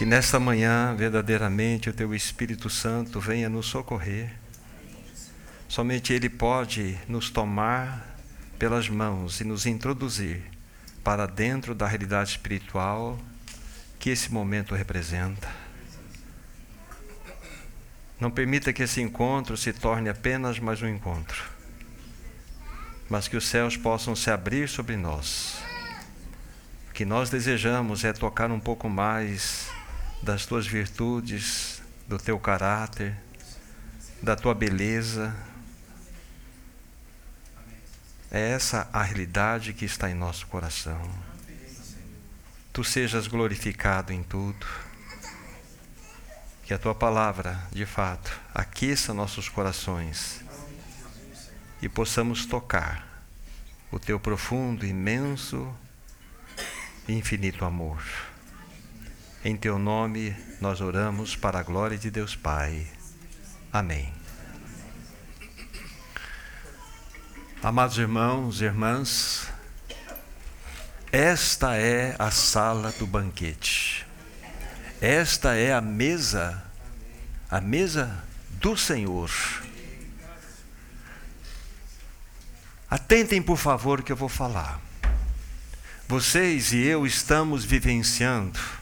Que nesta manhã, verdadeiramente, o Teu Espírito Santo venha nos socorrer. Somente Ele pode nos tomar pelas mãos e nos introduzir para dentro da realidade espiritual que esse momento representa. Não permita que esse encontro se torne apenas mais um encontro, mas que os céus possam se abrir sobre nós. O que nós desejamos é tocar um pouco mais das tuas virtudes, do teu caráter, da tua beleza. É essa a realidade que está em nosso coração. Tu sejas glorificado em tudo. Que a tua palavra, de fato, aqueça nossos corações e possamos tocar o teu profundo, imenso e infinito amor. Em teu nome nós oramos para a glória de Deus Pai. Amém. Amados irmãos e irmãs, esta é a sala do banquete. Esta é a mesa, a mesa do Senhor. Atentem, por favor, que eu vou falar. Vocês e eu estamos vivenciando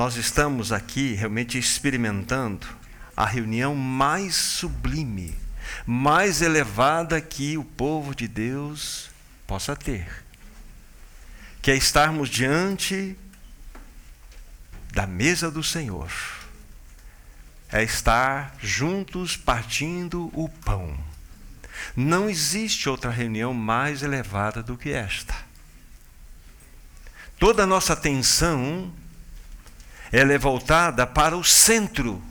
nós estamos aqui realmente experimentando a reunião mais sublime, mais elevada que o povo de Deus possa ter. Que é estarmos diante da mesa do Senhor. É estar juntos partindo o pão. Não existe outra reunião mais elevada do que esta. Toda a nossa atenção ela é voltada para o centro.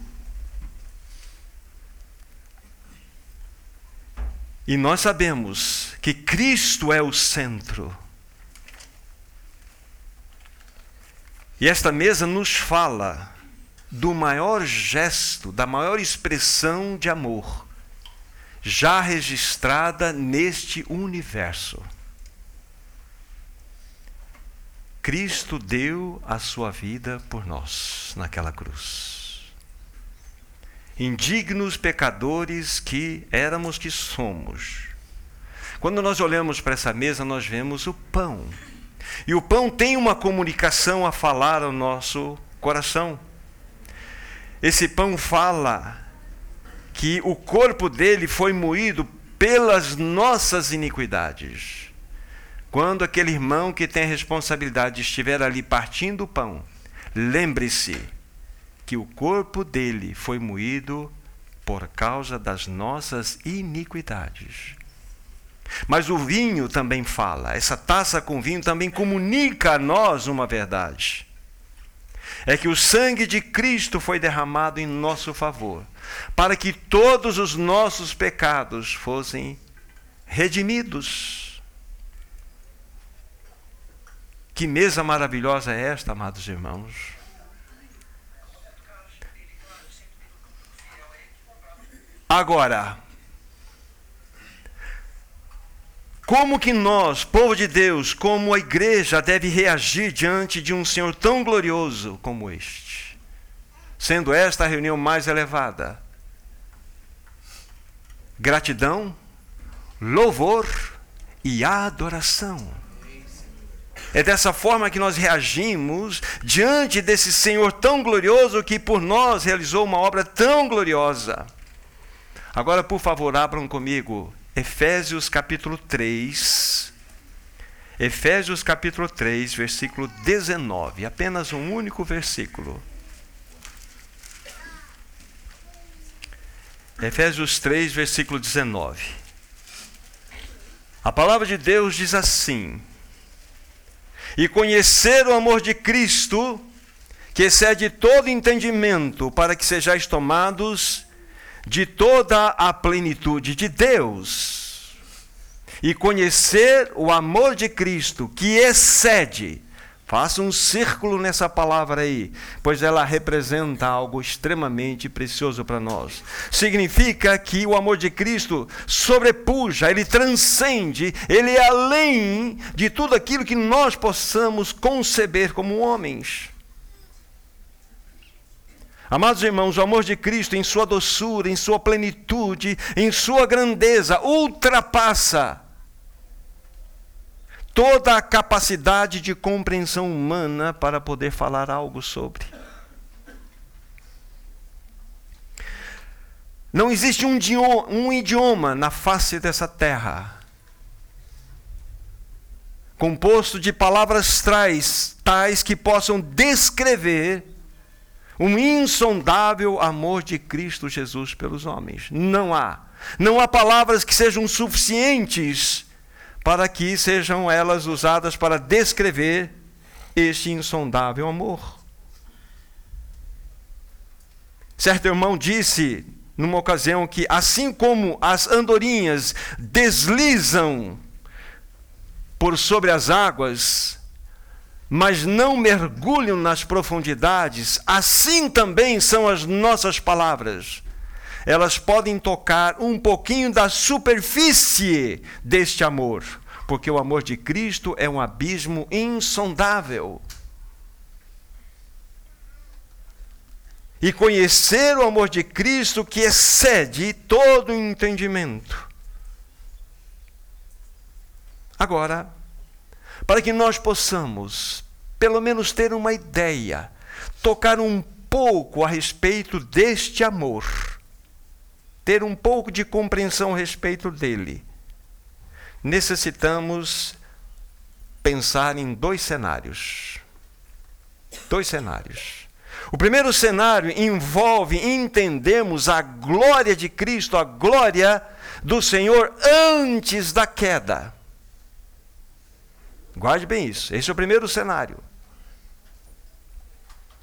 E nós sabemos que Cristo é o centro. E esta mesa nos fala do maior gesto, da maior expressão de amor já registrada neste universo. Cristo deu a sua vida por nós naquela cruz. Indignos pecadores que éramos que somos. Quando nós olhamos para essa mesa, nós vemos o pão. E o pão tem uma comunicação a falar ao nosso coração. Esse pão fala que o corpo dele foi moído pelas nossas iniquidades. Quando aquele irmão que tem a responsabilidade estiver ali partindo o pão, lembre-se que o corpo dele foi moído por causa das nossas iniquidades. Mas o vinho também fala, essa taça com vinho também comunica a nós uma verdade. É que o sangue de Cristo foi derramado em nosso favor, para que todos os nossos pecados fossem redimidos. Que mesa maravilhosa é esta, amados irmãos? Agora, como que nós, povo de Deus, como a igreja, deve reagir diante de um Senhor tão glorioso como este? Sendo esta a reunião mais elevada. Gratidão, louvor e adoração. É dessa forma que nós reagimos diante desse Senhor tão glorioso que por nós realizou uma obra tão gloriosa. Agora, por favor, abram comigo Efésios capítulo 3. Efésios capítulo 3, versículo 19. Apenas um único versículo. Efésios 3, versículo 19. A palavra de Deus diz assim: e conhecer o amor de Cristo, que excede todo entendimento, para que sejais tomados de toda a plenitude de Deus. E conhecer o amor de Cristo, que excede Faça um círculo nessa palavra aí, pois ela representa algo extremamente precioso para nós. Significa que o amor de Cristo sobrepuja, ele transcende, ele é além de tudo aquilo que nós possamos conceber como homens. Amados irmãos, o amor de Cristo, em sua doçura, em sua plenitude, em sua grandeza, ultrapassa toda a capacidade de compreensão humana para poder falar algo sobre. Não existe um idioma, um idioma na face dessa terra composto de palavras tais, tais que possam descrever um insondável amor de Cristo Jesus pelos homens. Não há. Não há palavras que sejam suficientes para que sejam elas usadas para descrever este insondável amor. Certo irmão disse numa ocasião que, assim como as andorinhas deslizam por sobre as águas, mas não mergulham nas profundidades, assim também são as nossas palavras. Elas podem tocar um pouquinho da superfície deste amor, porque o amor de Cristo é um abismo insondável. e conhecer o amor de Cristo que excede todo entendimento. Agora, para que nós possamos, pelo menos, ter uma ideia, tocar um pouco a respeito deste amor, ter um pouco de compreensão a respeito dele, necessitamos pensar em dois cenários. Dois cenários. O primeiro cenário envolve entendemos a glória de Cristo, a glória do Senhor antes da queda. Guarde bem isso. Esse é o primeiro cenário.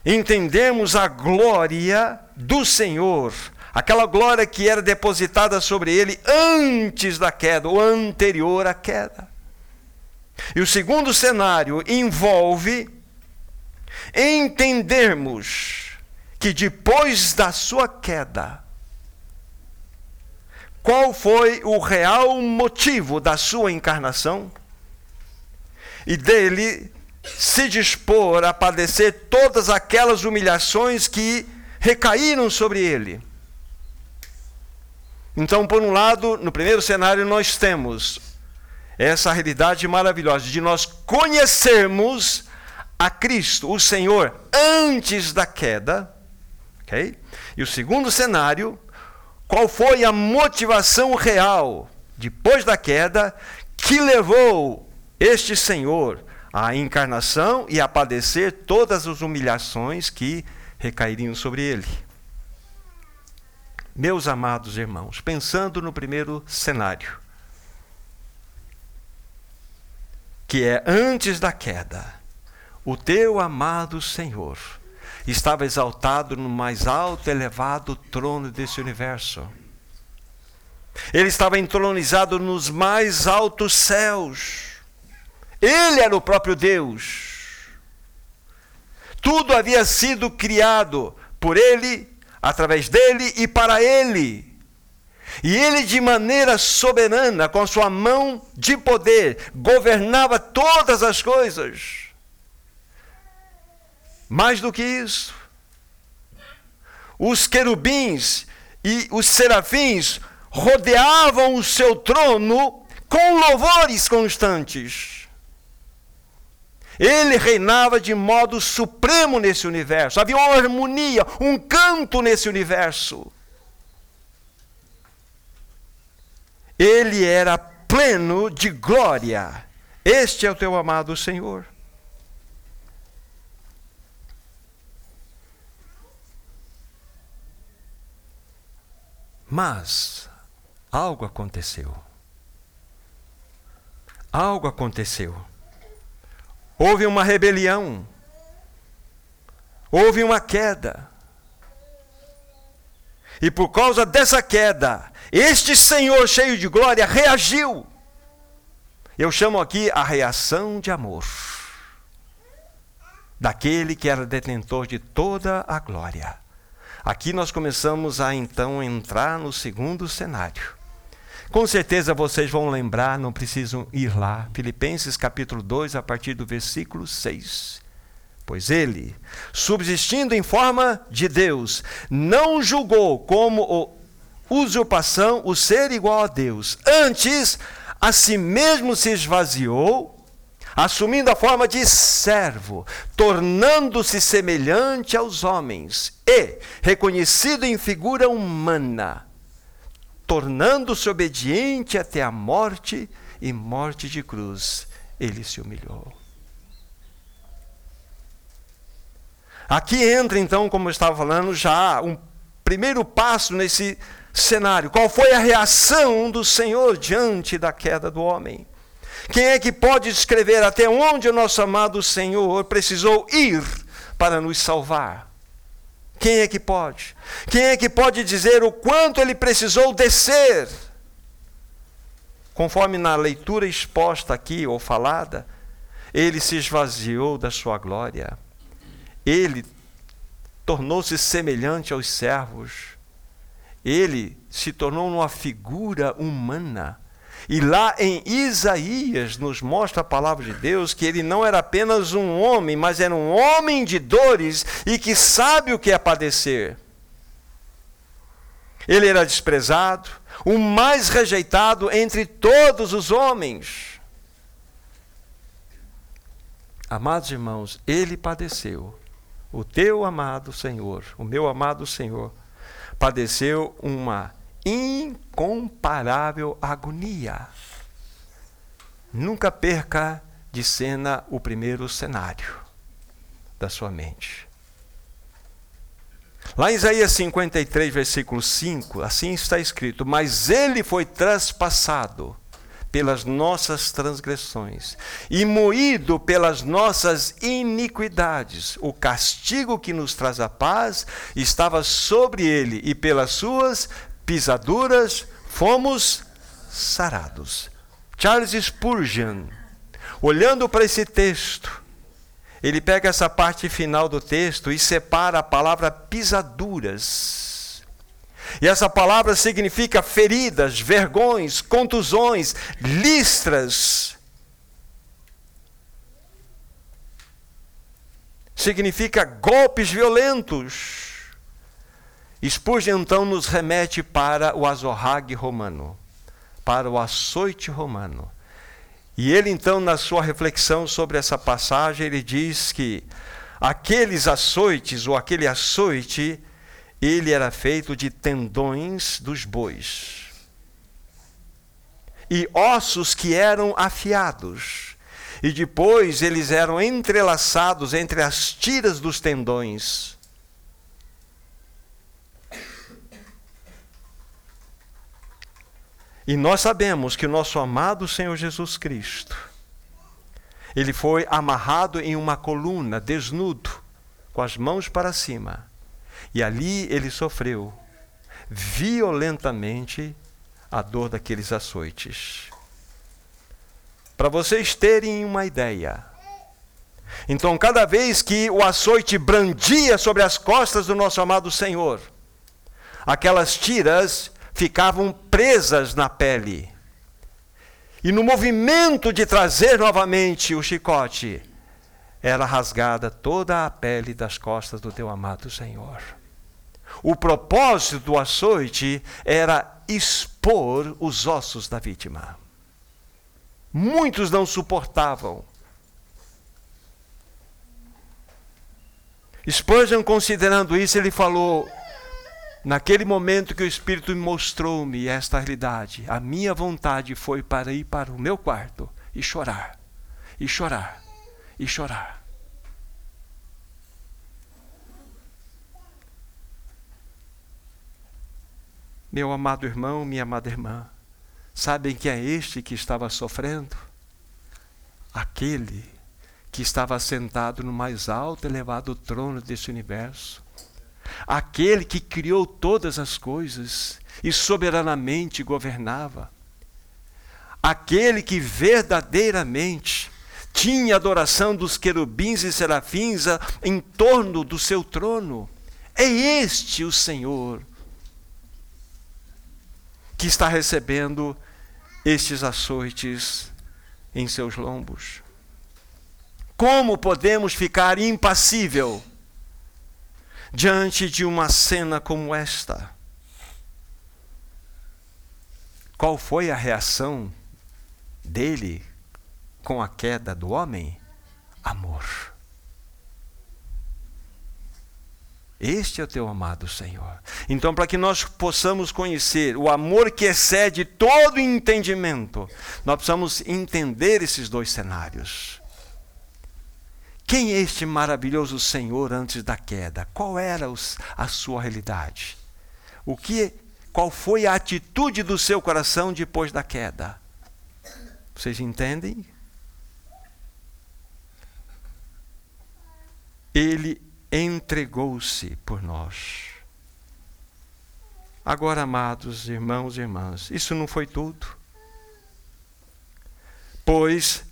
Entendemos a glória do Senhor, aquela glória que era depositada sobre ele antes da queda, ou anterior à queda. E o segundo cenário envolve entendermos que depois da sua queda, qual foi o real motivo da sua encarnação? E dele se dispor a padecer todas aquelas humilhações que recaíram sobre ele. Então, por um lado, no primeiro cenário, nós temos essa realidade maravilhosa de nós conhecermos a Cristo, o Senhor, antes da queda. Okay? E o segundo cenário, qual foi a motivação real depois da queda que levou este Senhor à encarnação e a padecer todas as humilhações que recairiam sobre ele? Meus amados irmãos, pensando no primeiro cenário, que é antes da queda, o teu amado Senhor estava exaltado no mais alto, elevado trono desse universo. Ele estava entronizado nos mais altos céus. Ele era o próprio Deus. Tudo havia sido criado por ele, através dele e para ele. E ele, de maneira soberana, com sua mão de poder, governava todas as coisas. Mais do que isso, os querubins e os serafins rodeavam o seu trono com louvores constantes. Ele reinava de modo supremo nesse universo. Havia uma harmonia, um canto nesse universo. Ele era pleno de glória. Este é o teu amado Senhor. Mas algo aconteceu. Algo aconteceu. Houve uma rebelião. Houve uma queda. E por causa dessa queda, este Senhor cheio de glória reagiu. Eu chamo aqui a reação de amor daquele que era detentor de toda a glória. Aqui nós começamos a então entrar no segundo cenário. Com certeza vocês vão lembrar, não precisam ir lá. Filipenses capítulo 2, a partir do versículo 6. Pois ele, subsistindo em forma de Deus, não julgou como usurpação o ser igual a Deus. Antes, a si mesmo se esvaziou, assumindo a forma de servo, tornando-se semelhante aos homens e reconhecido em figura humana, tornando-se obediente até a morte e morte de cruz, ele se humilhou. Aqui entra então, como eu estava falando, já um primeiro passo nesse cenário. Qual foi a reação do Senhor diante da queda do homem? Quem é que pode descrever até onde o nosso amado Senhor precisou ir para nos salvar? Quem é que pode? Quem é que pode dizer o quanto ele precisou descer? Conforme na leitura exposta aqui ou falada, ele se esvaziou da sua glória. Ele tornou-se semelhante aos servos ele se tornou uma figura humana. E lá em Isaías nos mostra a palavra de Deus que ele não era apenas um homem, mas era um homem de dores e que sabe o que é padecer. Ele era desprezado, o mais rejeitado entre todos os homens. Amados irmãos, ele padeceu. O teu amado Senhor, o meu amado Senhor, padeceu uma incomparável agonia. Nunca perca de cena o primeiro cenário da sua mente. Lá em Isaías 53, versículo 5, assim está escrito: Mas ele foi traspassado pelas nossas transgressões e moído pelas nossas iniquidades. O castigo que nos traz a paz estava sobre ele, e pelas suas pisaduras fomos sarados. Charles Spurgeon, olhando para esse texto, ele pega essa parte final do texto e separa a palavra pisaduras e essa palavra significa feridas, vergões, contusões, listras. Significa golpes violentos. Spurgeon então nos remete para o azorrague romano, para o açoite romano. E ele então, na sua reflexão sobre essa passagem, ele diz que aqueles açoites ou aquele açoite ele era feito de tendões dos bois e ossos que eram afiados. E depois eles eram entrelaçados entre as tiras dos tendões. E nós sabemos que o nosso amado Senhor Jesus Cristo, ele foi amarrado em uma coluna, desnudo, com as mãos para cima e ali ele sofreu violentamente a dor daqueles açoites. Para vocês terem uma ideia. Então, cada vez que o açoite brandia sobre as costas do nosso amado Senhor, aquelas tiras ficavam presas na pele. E no movimento de trazer novamente o chicote, era rasgada toda a pele das costas do teu amado Senhor. O propósito do açoite era expor os ossos da vítima. Muitos não suportavam. Spurgeon, considerando isso, ele falou: Naquele momento que o Espírito mostrou-me esta realidade, a minha vontade foi para ir para o meu quarto e chorar, e chorar, e chorar. Meu amado irmão, minha amada irmã, sabem que é este que estava sofrendo? Aquele que estava sentado no mais alto e elevado trono desse universo. Aquele que criou todas as coisas e soberanamente governava. Aquele que verdadeiramente tinha adoração dos querubins e serafins em torno do seu trono. É este o Senhor que está recebendo estes açoites em seus lombos. Como podemos ficar impassível diante de uma cena como esta? Qual foi a reação dele com a queda do homem? Amor. Este é o teu amado Senhor. Então, para que nós possamos conhecer o amor que excede todo entendimento, nós precisamos entender esses dois cenários. Quem é este maravilhoso Senhor antes da queda? Qual era os, a sua realidade? O que, qual foi a atitude do seu coração depois da queda? Vocês entendem? Ele entregou-se por nós. Agora, amados irmãos e irmãs, isso não foi tudo. Pois,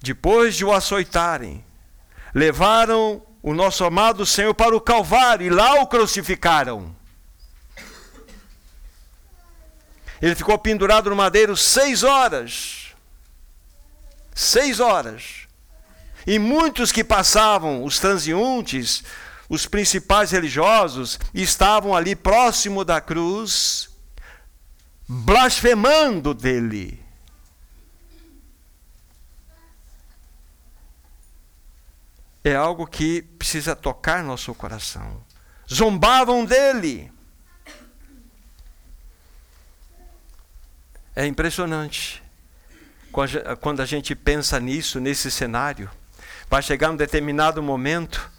depois de o açoitarem, levaram o nosso amado Senhor para o Calvário e lá o crucificaram. Ele ficou pendurado no madeiro seis horas. Seis horas. E muitos que passavam, os transeuntes, os principais religiosos, estavam ali próximo da cruz, blasfemando dele. É algo que precisa tocar nosso coração. Zombavam dele. É impressionante quando a gente pensa nisso, nesse cenário. Vai chegar um determinado momento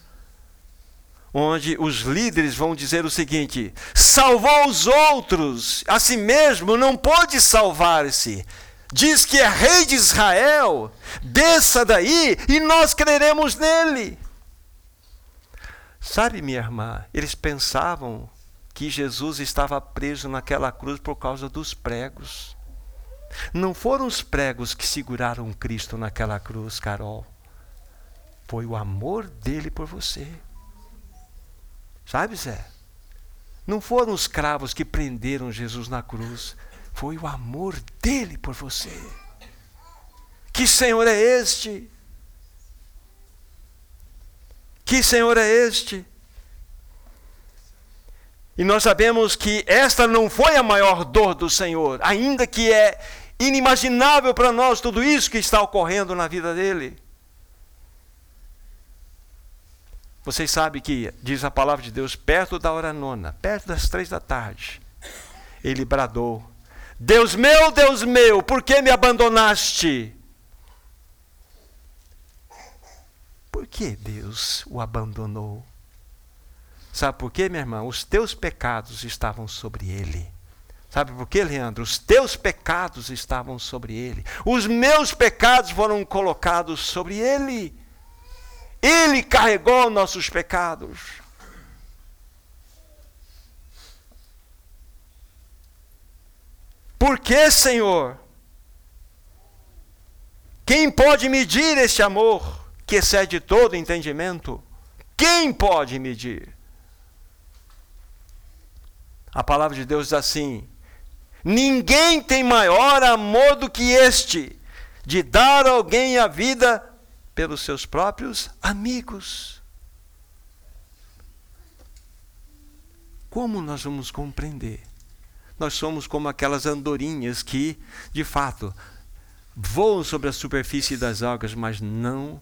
onde os líderes vão dizer o seguinte: salvou os outros, a si mesmo não pode salvar-se. Diz que é rei de Israel, desça daí e nós creremos nele. Sabe, minha irmã, eles pensavam que Jesus estava preso naquela cruz por causa dos pregos. Não foram os pregos que seguraram Cristo naquela cruz, Carol foi o amor dele por você. Sabe, Zé? Não foram os cravos que prenderam Jesus na cruz, foi o amor dele por você. Que Senhor é este? Que Senhor é este? E nós sabemos que esta não foi a maior dor do Senhor, ainda que é inimaginável para nós tudo isso que está ocorrendo na vida dele. Vocês sabem que, diz a palavra de Deus, perto da hora nona, perto das três da tarde, ele bradou: Deus meu, Deus meu, por que me abandonaste? Por que Deus o abandonou? Sabe por quê, minha irmã? Os teus pecados estavam sobre ele. Sabe por quê, Leandro? Os teus pecados estavam sobre ele. Os meus pecados foram colocados sobre ele. Ele carregou nossos pecados. Por que, Senhor? Quem pode medir este amor que excede todo entendimento? Quem pode medir? A palavra de Deus diz assim: Ninguém tem maior amor do que este, de dar a alguém a vida pelos seus próprios amigos. Como nós vamos compreender? Nós somos como aquelas andorinhas que, de fato, voam sobre a superfície das águas, mas não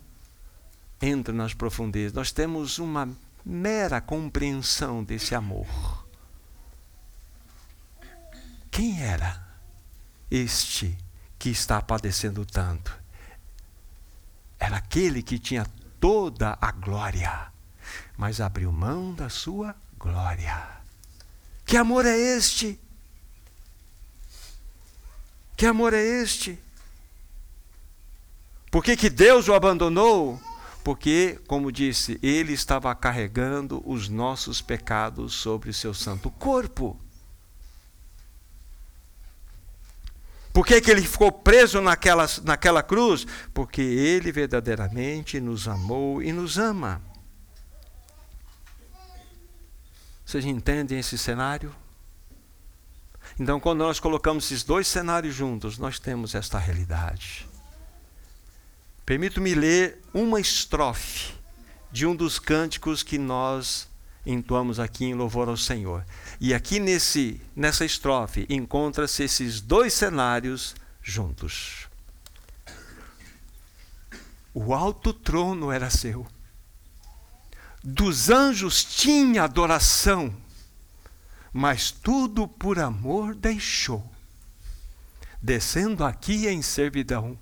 entram nas profundezas. Nós temos uma mera compreensão desse amor. Quem era este que está padecendo tanto? era aquele que tinha toda a glória, mas abriu mão da sua glória. Que amor é este? Que amor é este? Por que, que Deus o abandonou? Porque, como disse, ele estava carregando os nossos pecados sobre o seu santo corpo. Por que, que ele ficou preso naquela, naquela cruz? Porque ele verdadeiramente nos amou e nos ama. Vocês entendem esse cenário? Então, quando nós colocamos esses dois cenários juntos, nós temos esta realidade. Permito-me ler uma estrofe de um dos cânticos que nós entoamos aqui em louvor ao Senhor. E aqui nesse nessa estrofe encontra-se esses dois cenários juntos. O alto trono era seu. Dos anjos tinha adoração, mas tudo por amor deixou. Descendo aqui em servidão,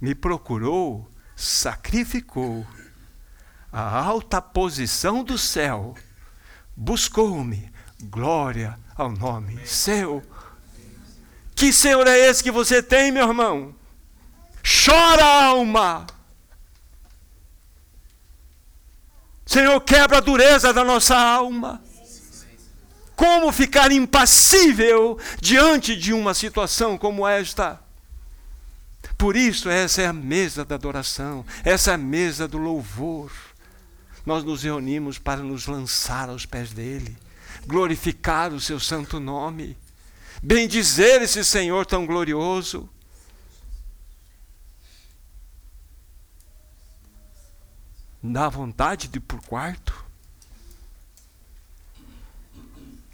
me procurou, sacrificou a alta posição do céu, buscou-me, glória ao nome seu. Que Senhor é esse que você tem, meu irmão? Chora, alma. Senhor, quebra a dureza da nossa alma. Como ficar impassível diante de uma situação como esta? Por isso, essa é a mesa da adoração, essa é a mesa do louvor nós nos reunimos para nos lançar aos pés dele, glorificar o seu santo nome, bendizer esse Senhor tão glorioso. Dá vontade de ir por quarto?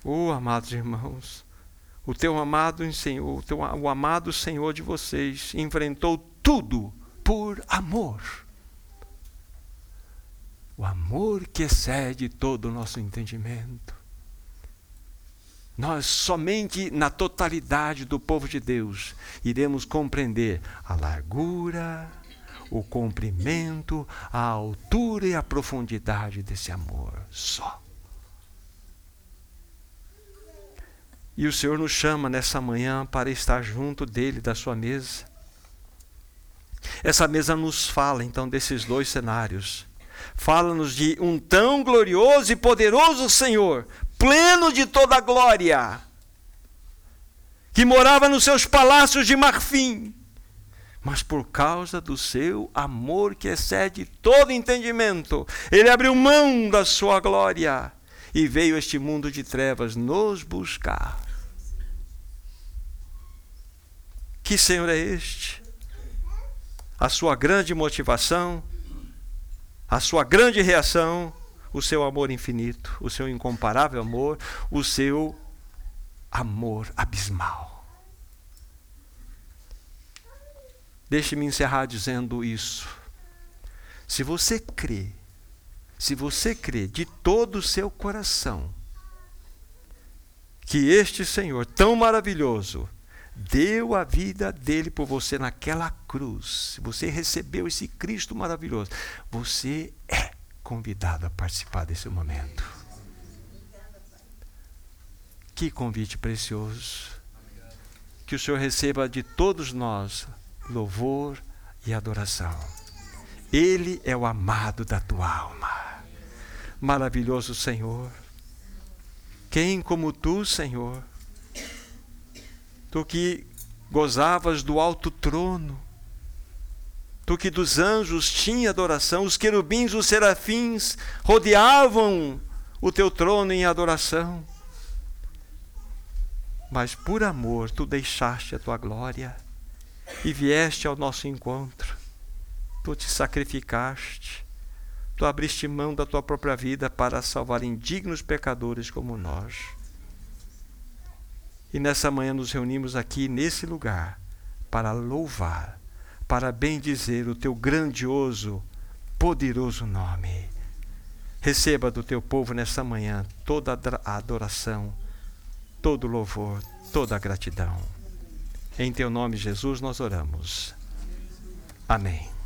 Oh, amados irmãos, o teu amado Senhor, o, teu, o amado Senhor de vocês enfrentou tudo por amor o amor que excede todo o nosso entendimento. Nós somente na totalidade do povo de Deus iremos compreender a largura, o comprimento, a altura e a profundidade desse amor só. E o Senhor nos chama nessa manhã para estar junto dele, da sua mesa. Essa mesa nos fala então desses dois cenários fala-nos de um tão glorioso e poderoso Senhor, pleno de toda glória, que morava nos seus palácios de marfim, mas por causa do seu amor que excede todo entendimento, ele abriu mão da sua glória e veio a este mundo de trevas nos buscar. Que Senhor é este? A sua grande motivação a sua grande reação, o seu amor infinito, o seu incomparável amor, o seu amor abismal. Deixe-me encerrar dizendo isso. Se você crê, se você crê de todo o seu coração que este Senhor tão maravilhoso deu a vida dele por você naquela cruz, se você recebeu esse Cristo maravilhoso, você é convidado a participar desse momento. Que convite precioso. Que o Senhor receba de todos nós louvor e adoração. Ele é o amado da tua alma. Maravilhoso Senhor. Quem como tu, Senhor? Tu que gozavas do alto trono, tu que dos anjos tinha adoração, os querubins, os serafins rodeavam o teu trono em adoração. Mas por amor tu deixaste a tua glória e vieste ao nosso encontro. Tu te sacrificaste, tu abriste mão da tua própria vida para salvar indignos pecadores como nós. E nessa manhã nos reunimos aqui nesse lugar para louvar, para bendizer o teu grandioso, poderoso nome. Receba do teu povo nessa manhã toda a adoração, todo o louvor, toda a gratidão. Em teu nome, Jesus, nós oramos. Amém.